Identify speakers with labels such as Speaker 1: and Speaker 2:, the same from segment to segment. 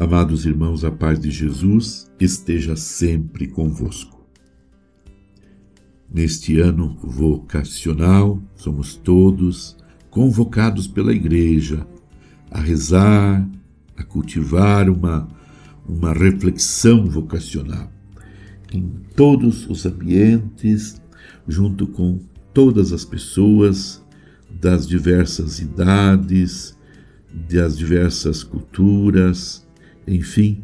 Speaker 1: Amados irmãos, a paz de Jesus esteja sempre convosco. Neste ano vocacional, somos todos convocados pela Igreja a rezar, a cultivar uma, uma reflexão vocacional em todos os ambientes, junto com todas as pessoas das diversas idades, das diversas culturas, enfim,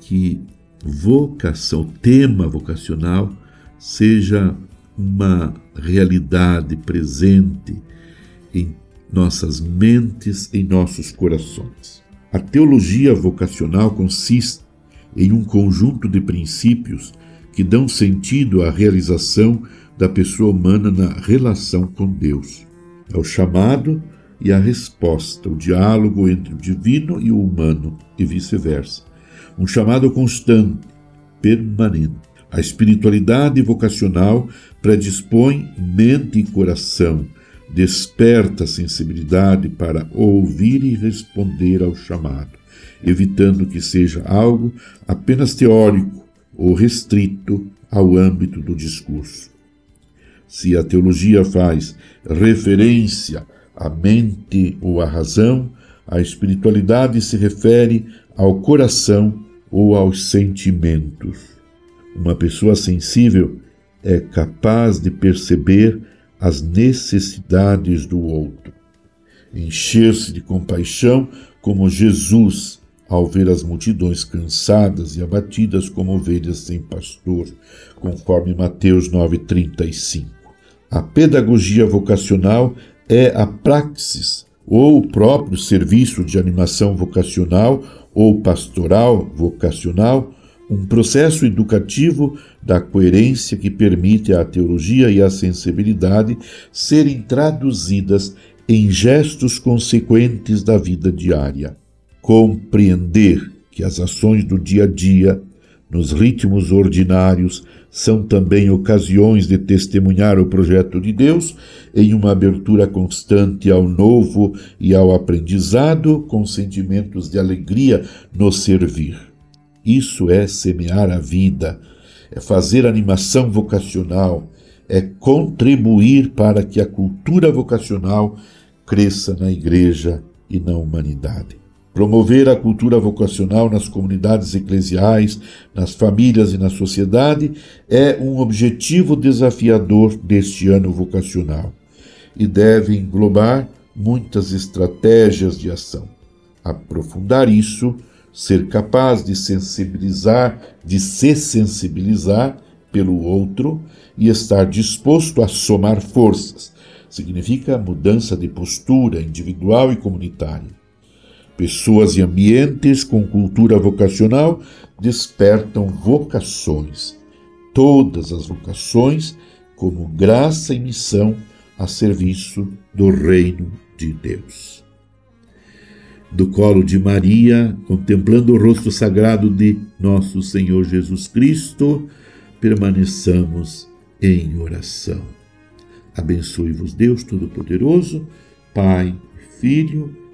Speaker 1: que vocação, tema vocacional, seja uma realidade presente em nossas mentes, em nossos corações. A teologia vocacional consiste em um conjunto de princípios que dão sentido à realização da pessoa humana na relação com Deus. É o chamado e a resposta, o diálogo entre o divino e o humano e vice-versa. Um chamado constante, permanente. A espiritualidade vocacional predispõe mente e coração, desperta a sensibilidade para ouvir e responder ao chamado, evitando que seja algo apenas teórico ou restrito ao âmbito do discurso. Se a teologia faz referência a mente ou a razão, a espiritualidade se refere ao coração ou aos sentimentos. Uma pessoa sensível é capaz de perceber as necessidades do outro, encher-se de compaixão como Jesus ao ver as multidões cansadas e abatidas como ovelhas sem pastor, conforme Mateus 9:35. A pedagogia vocacional é a praxis ou o próprio serviço de animação vocacional ou pastoral vocacional, um processo educativo da coerência que permite à teologia e à sensibilidade serem traduzidas em gestos consequentes da vida diária. Compreender que as ações do dia a dia, nos ritmos ordinários, são também ocasiões de testemunhar o projeto de Deus em uma abertura constante ao novo e ao aprendizado, com sentimentos de alegria no servir. Isso é semear a vida, é fazer animação vocacional, é contribuir para que a cultura vocacional cresça na igreja e na humanidade. Promover a cultura vocacional nas comunidades eclesiais, nas famílias e na sociedade é um objetivo desafiador deste ano vocacional e deve englobar muitas estratégias de ação. Aprofundar isso, ser capaz de sensibilizar, de se sensibilizar pelo outro e estar disposto a somar forças, significa mudança de postura individual e comunitária Pessoas e ambientes com cultura vocacional despertam vocações. Todas as vocações como graça e missão a serviço do reino de Deus. Do colo de Maria, contemplando o rosto sagrado de nosso Senhor Jesus Cristo, permaneçamos em oração. Abençoe-vos Deus Todo-Poderoso, Pai, Filho